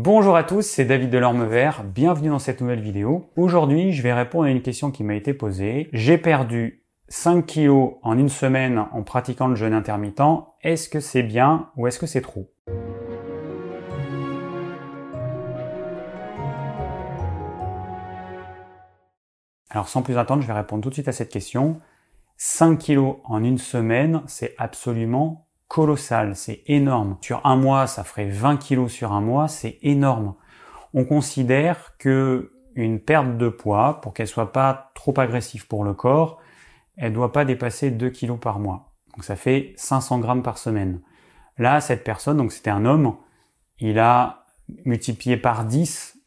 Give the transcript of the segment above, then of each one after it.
Bonjour à tous, c'est David Delorme Vert, bienvenue dans cette nouvelle vidéo. Aujourd'hui, je vais répondre à une question qui m'a été posée. J'ai perdu 5 kilos en une semaine en pratiquant le jeûne intermittent. Est-ce que c'est bien ou est-ce que c'est trop? Alors sans plus attendre, je vais répondre tout de suite à cette question. 5 kilos en une semaine, c'est absolument colossal, c'est énorme. Sur un mois, ça ferait 20 kilos sur un mois, c'est énorme. On considère que une perte de poids, pour qu'elle soit pas trop agressive pour le corps, elle doit pas dépasser 2 kilos par mois. Donc ça fait 500 grammes par semaine. Là, cette personne, donc c'était un homme, il a multiplié par 10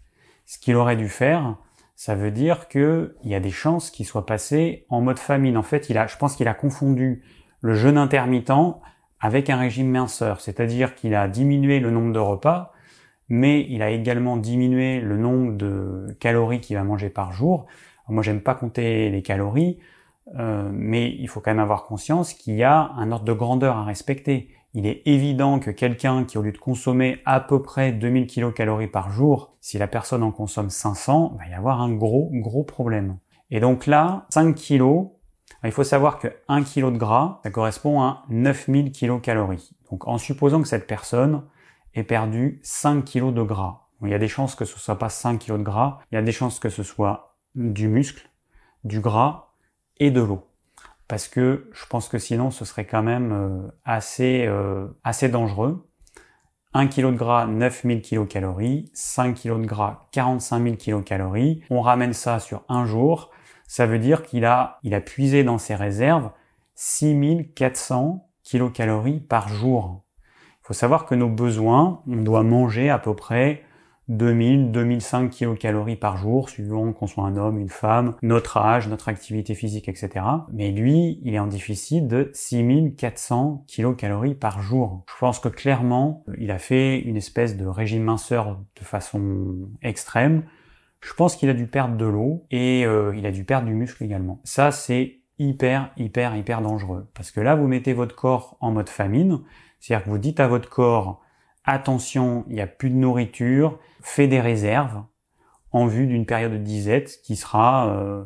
ce qu'il aurait dû faire. Ça veut dire que il y a des chances qu'il soit passé en mode famine. En fait, il a, je pense qu'il a confondu le jeûne intermittent avec un régime minceur, c'est-à-dire qu'il a diminué le nombre de repas, mais il a également diminué le nombre de calories qu'il va manger par jour. moi, j'aime pas compter les calories, euh, mais il faut quand même avoir conscience qu'il y a un ordre de grandeur à respecter. Il est évident que quelqu'un qui, au lieu de consommer à peu près 2000 kcal par jour, si la personne en consomme 500, va y avoir un gros, gros problème. Et donc là, 5 kilos, il faut savoir que 1 kg de gras, ça correspond à 9000 kcal. Donc en supposant que cette personne ait perdu 5 kg de gras, il y a des chances que ce soit pas 5 kg de gras, il y a des chances que ce soit du muscle, du gras et de l'eau. Parce que je pense que sinon ce serait quand même euh, assez, euh, assez dangereux. 1 kg de gras, 9000 kcal, 5 kg de gras, 45 000 kcal. On ramène ça sur un jour, ça veut dire qu'il a, il a puisé dans ses réserves 6400 kilocalories par jour. Il faut savoir que nos besoins, on doit manger à peu près 2000, 2005 kilocalories par jour, suivant qu'on soit un homme, une femme, notre âge, notre activité physique, etc. Mais lui, il est en déficit de 6400 kilocalories par jour. Je pense que clairement, il a fait une espèce de régime minceur de façon extrême je pense qu'il a dû perdre de l'eau et euh, il a dû perdre du muscle également. Ça, c'est hyper, hyper, hyper dangereux. Parce que là, vous mettez votre corps en mode famine. C'est-à-dire que vous dites à votre corps, attention, il n'y a plus de nourriture, fais des réserves en vue d'une période de disette qui sera euh,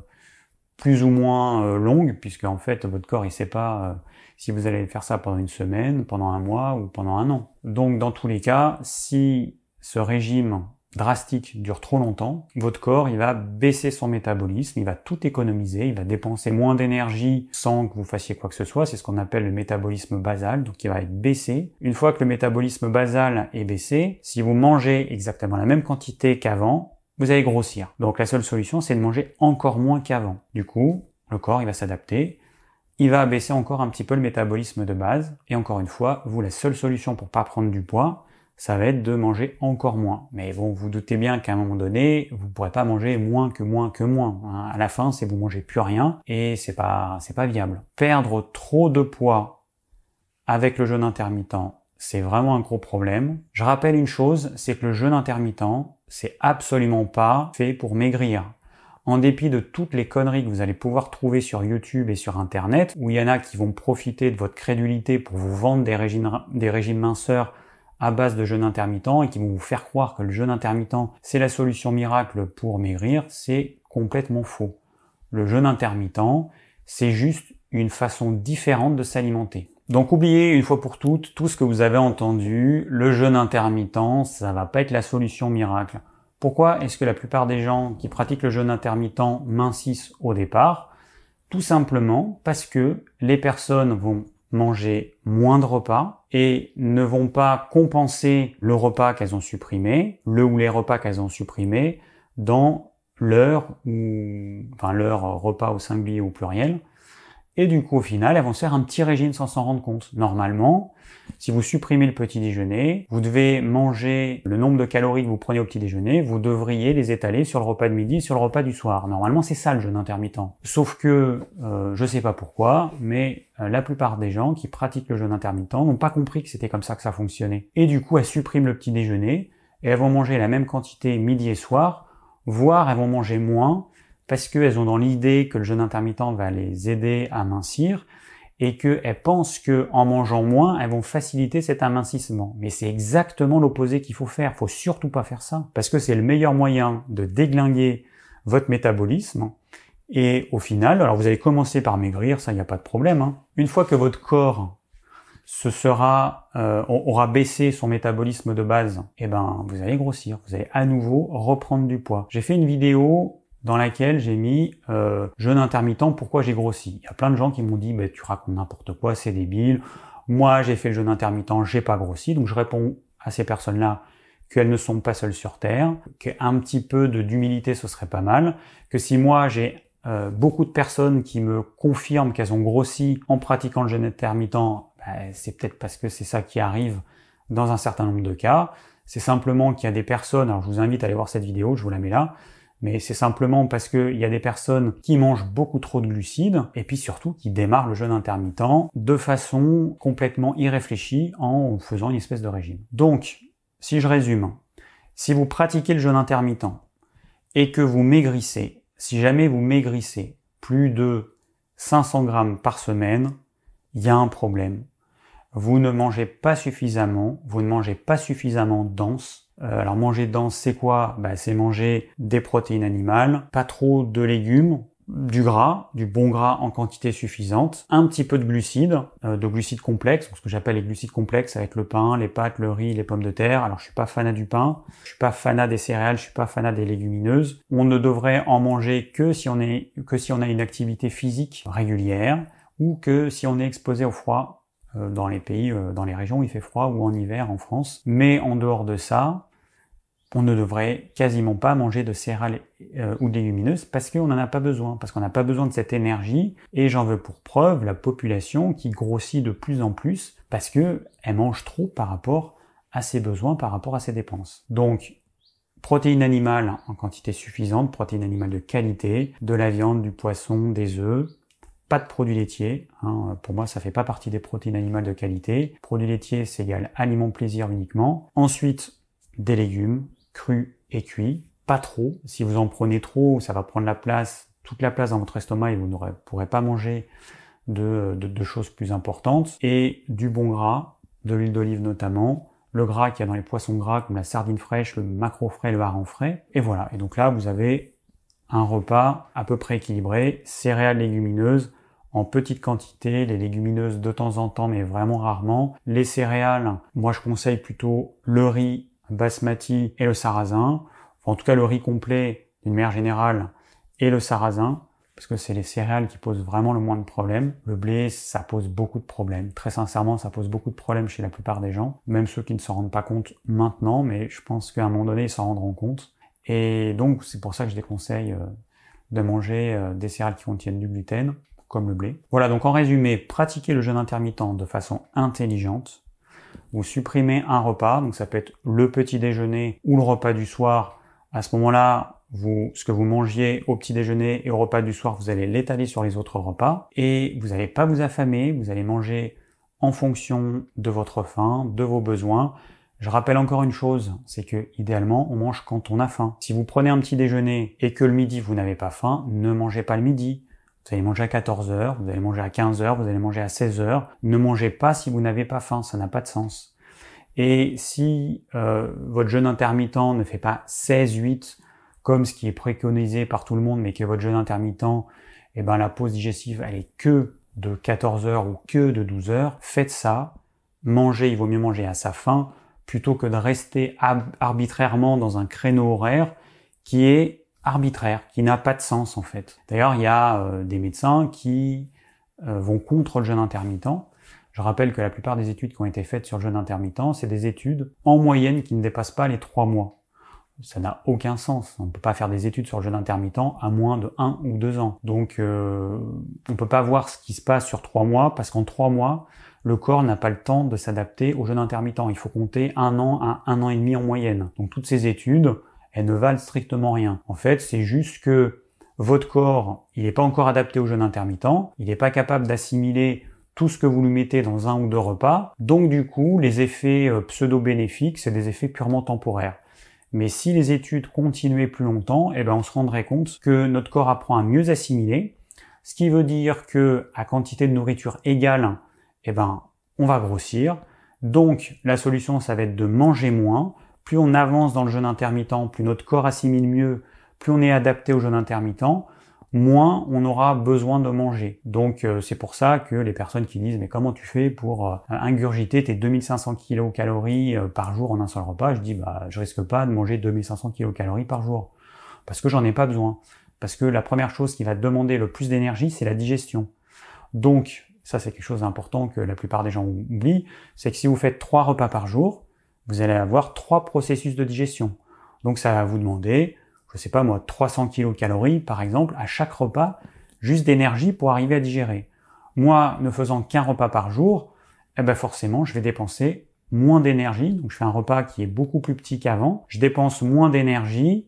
plus ou moins euh, longue, puisque en fait, votre corps, il sait pas si vous allez faire ça pendant une semaine, pendant un mois ou pendant un an. Donc, dans tous les cas, si ce régime drastique dure trop longtemps, votre corps il va baisser son métabolisme, il va tout économiser, il va dépenser moins d'énergie sans que vous fassiez quoi que ce soit, c'est ce qu'on appelle le métabolisme basal, donc il va être baissé. Une fois que le métabolisme basal est baissé, si vous mangez exactement la même quantité qu'avant, vous allez grossir. Donc la seule solution c'est de manger encore moins qu'avant. Du coup, le corps il va s'adapter, il va baisser encore un petit peu le métabolisme de base, et encore une fois, vous la seule solution pour pas prendre du poids, ça va être de manger encore moins. Mais bon, vous doutez bien qu'à un moment donné, vous ne pourrez pas manger moins que moins que moins. Hein. À la fin, c'est vous mangez plus rien et c'est pas c'est pas viable. Perdre trop de poids avec le jeûne intermittent, c'est vraiment un gros problème. Je rappelle une chose, c'est que le jeûne intermittent, c'est absolument pas fait pour maigrir. En dépit de toutes les conneries que vous allez pouvoir trouver sur YouTube et sur Internet, où il y en a qui vont profiter de votre crédulité pour vous vendre des régimes, des régimes minceurs à base de jeûne intermittent et qui vont vous faire croire que le jeûne intermittent c'est la solution miracle pour maigrir, c'est complètement faux. Le jeûne intermittent, c'est juste une façon différente de s'alimenter. Donc oubliez une fois pour toutes tout ce que vous avez entendu, le jeûne intermittent, ça va pas être la solution miracle. Pourquoi est-ce que la plupart des gens qui pratiquent le jeûne intermittent mincissent au départ? Tout simplement parce que les personnes vont manger moins de repas et ne vont pas compenser le repas qu'elles ont supprimé, le ou les repas qu'elles ont supprimés dans leur ou enfin leur repas au singulier ou au pluriel. Et du coup, au final, elles vont se faire un petit régime sans s'en rendre compte. Normalement, si vous supprimez le petit déjeuner, vous devez manger le nombre de calories que vous prenez au petit déjeuner, vous devriez les étaler sur le repas de midi, sur le repas du soir. Normalement, c'est ça le jeûne intermittent. Sauf que, euh, je sais pas pourquoi, mais euh, la plupart des gens qui pratiquent le jeûne intermittent n'ont pas compris que c'était comme ça que ça fonctionnait. Et du coup, elles suppriment le petit déjeuner et elles vont manger la même quantité midi et soir, voire elles vont manger moins parce qu'elles ont dans l'idée que le jeûne intermittent va les aider à mincir et qu'elles pensent que en mangeant moins, elles vont faciliter cet amincissement. Mais c'est exactement l'opposé qu'il faut faire. Faut surtout pas faire ça parce que c'est le meilleur moyen de déglinguer votre métabolisme. Et au final, alors vous allez commencer par maigrir, ça il n'y a pas de problème. Hein. Une fois que votre corps ce sera euh, aura baissé son métabolisme de base, et eh ben vous allez grossir, vous allez à nouveau reprendre du poids. J'ai fait une vidéo dans laquelle j'ai mis euh, jeûne intermittent, pourquoi j'ai grossi. Il y a plein de gens qui m'ont dit bah, tu racontes n'importe quoi, c'est débile. Moi j'ai fait le jeûne intermittent, j'ai pas grossi, donc je réponds à ces personnes-là qu'elles ne sont pas seules sur Terre, qu'un petit peu d'humilité ce serait pas mal, que si moi j'ai euh, beaucoup de personnes qui me confirment qu'elles ont grossi en pratiquant le jeûne intermittent, bah, c'est peut-être parce que c'est ça qui arrive dans un certain nombre de cas. C'est simplement qu'il y a des personnes, alors je vous invite à aller voir cette vidéo, je vous la mets là, mais c'est simplement parce qu'il y a des personnes qui mangent beaucoup trop de glucides et puis surtout qui démarrent le jeûne intermittent de façon complètement irréfléchie en faisant une espèce de régime. Donc, si je résume, si vous pratiquez le jeûne intermittent et que vous maigrissez, si jamais vous maigrissez plus de 500 grammes par semaine, il y a un problème vous ne mangez pas suffisamment, vous ne mangez pas suffisamment dense. Euh, alors manger dense, c'est quoi? Bah, C'est manger des protéines animales, pas trop de légumes, du gras, du bon gras en quantité suffisante, un petit peu de glucides, euh, de glucides complexes, ce que j'appelle les glucides complexes avec le pain, les pâtes, le riz, les pommes de terre. Alors je suis pas fanat du pain, je suis pas fanat des céréales, je suis pas fanat des légumineuses. On ne devrait en manger que si on est que si on a une activité physique régulière ou que si on est exposé au froid dans les pays, euh, dans les régions où il fait froid ou en hiver en France. Mais en dehors de ça, on ne devrait quasiment pas manger de céréales euh, ou de légumineuses parce qu'on n'en a pas besoin, parce qu'on n'a pas besoin de cette énergie. Et j'en veux pour preuve la population qui grossit de plus en plus parce que elle mange trop par rapport à ses besoins, par rapport à ses dépenses. Donc, protéines animales en quantité suffisante, protéines animales de qualité, de la viande, du poisson, des œufs, pas de produits laitiers. Hein. Pour moi, ça fait pas partie des protéines animales de qualité. Produits laitiers, c'est égal aliment plaisir uniquement. Ensuite, des légumes, crus et cuits. Pas trop. Si vous en prenez trop, ça va prendre la place, toute la place dans votre estomac et vous ne pourrez pas manger de, de, choses plus importantes. Et du bon gras, de l'huile d'olive notamment, le gras qu'il y a dans les poissons gras comme la sardine fraîche, le macro frais, le hareng frais. Et voilà. Et donc là, vous avez un repas à peu près équilibré, céréales légumineuses en petite quantité, les légumineuses de temps en temps mais vraiment rarement. Les céréales, moi je conseille plutôt le riz basmati et le sarrasin, en tout cas le riz complet d'une manière générale et le sarrasin parce que c'est les céréales qui posent vraiment le moins de problèmes. Le blé, ça pose beaucoup de problèmes. Très sincèrement, ça pose beaucoup de problèmes chez la plupart des gens, même ceux qui ne s'en rendent pas compte maintenant, mais je pense qu'à un moment donné, ils s'en rendront compte. Et donc, c'est pour ça que je déconseille euh, de manger euh, des céréales qui contiennent du gluten, comme le blé. Voilà, donc en résumé, pratiquez le jeûne intermittent de façon intelligente. Vous supprimez un repas, donc ça peut être le petit déjeuner ou le repas du soir. À ce moment-là, vous, ce que vous mangiez au petit déjeuner et au repas du soir, vous allez l'étaler sur les autres repas et vous n'allez pas vous affamer, vous allez manger en fonction de votre faim, de vos besoins. Je rappelle encore une chose, c'est que idéalement on mange quand on a faim. Si vous prenez un petit déjeuner et que le midi vous n'avez pas faim, ne mangez pas le midi. Vous allez manger à 14h, vous allez manger à 15h, vous allez manger à 16h. Ne mangez pas si vous n'avez pas faim, ça n'a pas de sens. Et si euh, votre jeûne intermittent ne fait pas 16-8 comme ce qui est préconisé par tout le monde, mais que votre jeûne intermittent, eh ben la pause digestive elle est que de 14 h ou que de 12 h faites ça. Mangez, il vaut mieux manger à sa faim plutôt que de rester arbitrairement dans un créneau horaire qui est arbitraire, qui n'a pas de sens en fait. D'ailleurs, il y a euh, des médecins qui euh, vont contre le jeûne intermittent. Je rappelle que la plupart des études qui ont été faites sur le jeûne intermittent, c'est des études en moyenne qui ne dépassent pas les trois mois. Ça n'a aucun sens. On ne peut pas faire des études sur le jeûne intermittent à moins de un ou deux ans. Donc, euh, on ne peut pas voir ce qui se passe sur trois mois parce qu'en trois mois, le corps n'a pas le temps de s'adapter au jeûne intermittent. Il faut compter un an à un an et demi en moyenne. Donc toutes ces études, elles ne valent strictement rien. En fait, c'est juste que votre corps, il n'est pas encore adapté au jeûne intermittent, il n'est pas capable d'assimiler tout ce que vous lui mettez dans un ou deux repas. Donc du coup, les effets euh, pseudo-bénéfiques, c'est des effets purement temporaires. Mais si les études continuaient plus longtemps, eh ben on se rendrait compte que notre corps apprend à mieux assimiler, Ce qui veut dire que à quantité de nourriture égale, eh ben, on va grossir. Donc, la solution, ça va être de manger moins. Plus on avance dans le jeûne intermittent, plus notre corps assimile mieux, plus on est adapté au jeûne intermittent, moins on aura besoin de manger. Donc euh, c'est pour ça que les personnes qui disent mais comment tu fais pour euh, ingurgiter tes 2500 kcal euh, par jour en un seul repas, je dis bah je risque pas de manger 2500 kcal par jour parce que j'en ai pas besoin. Parce que la première chose qui va demander le plus d'énergie, c'est la digestion. Donc ça c'est quelque chose d'important que la plupart des gens oublient, c'est que si vous faites trois repas par jour, vous allez avoir trois processus de digestion. Donc ça va vous demander je sais pas moi, 300 kcal par exemple à chaque repas, juste d'énergie pour arriver à digérer. Moi, ne faisant qu'un repas par jour, eh ben forcément, je vais dépenser moins d'énergie. Donc je fais un repas qui est beaucoup plus petit qu'avant. Je dépense moins d'énergie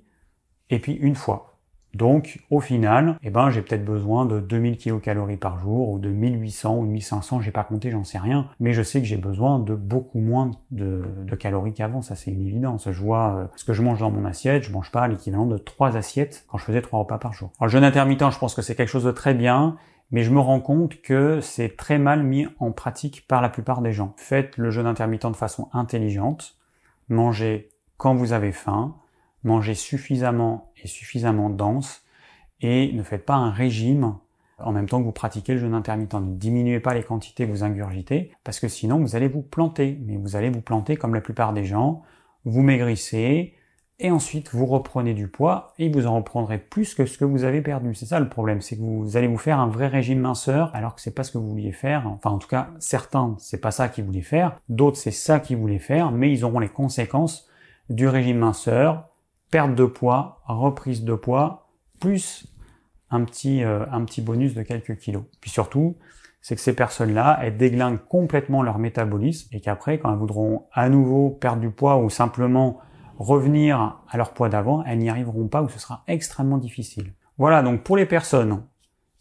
et puis une fois. Donc, au final, eh ben, j'ai peut-être besoin de 2000 kcal par jour, ou de 1800 ou 1500, j'ai pas compté, j'en sais rien, mais je sais que j'ai besoin de beaucoup moins de, calories qu'avant, ça c'est une évidence. Je vois euh, ce que je mange dans mon assiette, je mange pas l'équivalent de trois assiettes quand je faisais trois repas par jour. Alors, le jeûne intermittent, je pense que c'est quelque chose de très bien, mais je me rends compte que c'est très mal mis en pratique par la plupart des gens. Faites le jeûne intermittent de façon intelligente, mangez quand vous avez faim, mangez suffisamment et suffisamment dense et ne faites pas un régime en même temps que vous pratiquez le jeûne intermittent. Ne diminuez pas les quantités que vous ingurgitez parce que sinon vous allez vous planter. Mais vous allez vous planter comme la plupart des gens. Vous maigrissez et ensuite vous reprenez du poids et vous en reprendrez plus que ce que vous avez perdu. C'est ça le problème, c'est que vous allez vous faire un vrai régime minceur alors que c'est pas ce que vous vouliez faire. Enfin en tout cas certains c'est pas ça qu'ils voulaient faire, d'autres c'est ça qu'ils voulaient faire, mais ils auront les conséquences du régime minceur perte de poids, reprise de poids, plus un petit, euh, un petit bonus de quelques kilos. Puis surtout, c'est que ces personnes-là, elles déglinguent complètement leur métabolisme et qu'après, quand elles voudront à nouveau perdre du poids ou simplement revenir à leur poids d'avant, elles n'y arriveront pas ou ce sera extrêmement difficile. Voilà, donc pour les personnes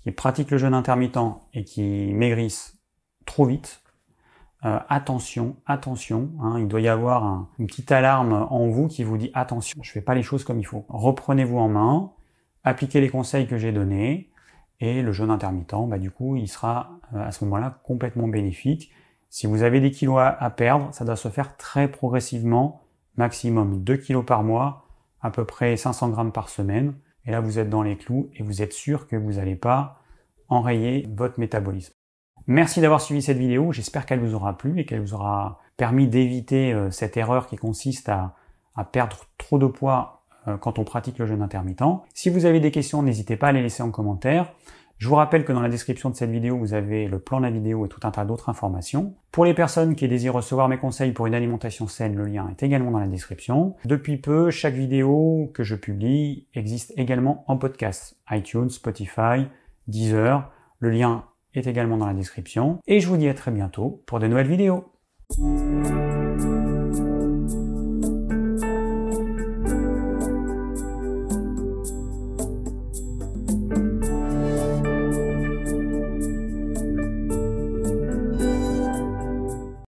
qui pratiquent le jeûne intermittent et qui maigrissent trop vite, euh, attention, attention, hein, il doit y avoir une petite alarme en vous qui vous dit attention, je fais pas les choses comme il faut. Reprenez-vous en main, appliquez les conseils que j'ai donnés, et le jeûne intermittent, bah, du coup, il sera euh, à ce moment-là complètement bénéfique. Si vous avez des kilos à, perdre, ça doit se faire très progressivement, maximum 2 kilos par mois, à peu près 500 grammes par semaine. Et là, vous êtes dans les clous et vous êtes sûr que vous n'allez pas enrayer votre métabolisme. Merci d'avoir suivi cette vidéo, j'espère qu'elle vous aura plu et qu'elle vous aura permis d'éviter euh, cette erreur qui consiste à, perdre trop de poids euh, quand on pratique le jeûne intermittent. Si vous avez des questions, n'hésitez pas à les laisser en commentaire. Je vous rappelle que dans la description de cette vidéo, vous avez le plan de la vidéo et tout un tas d'autres informations. Pour les personnes qui désirent recevoir mes conseils pour une alimentation saine, le lien est également dans la description. Depuis peu, chaque vidéo que je publie existe également en podcast. iTunes, Spotify, Deezer. Le lien est également dans la description. Et je vous dis à très bientôt pour de nouvelles vidéos.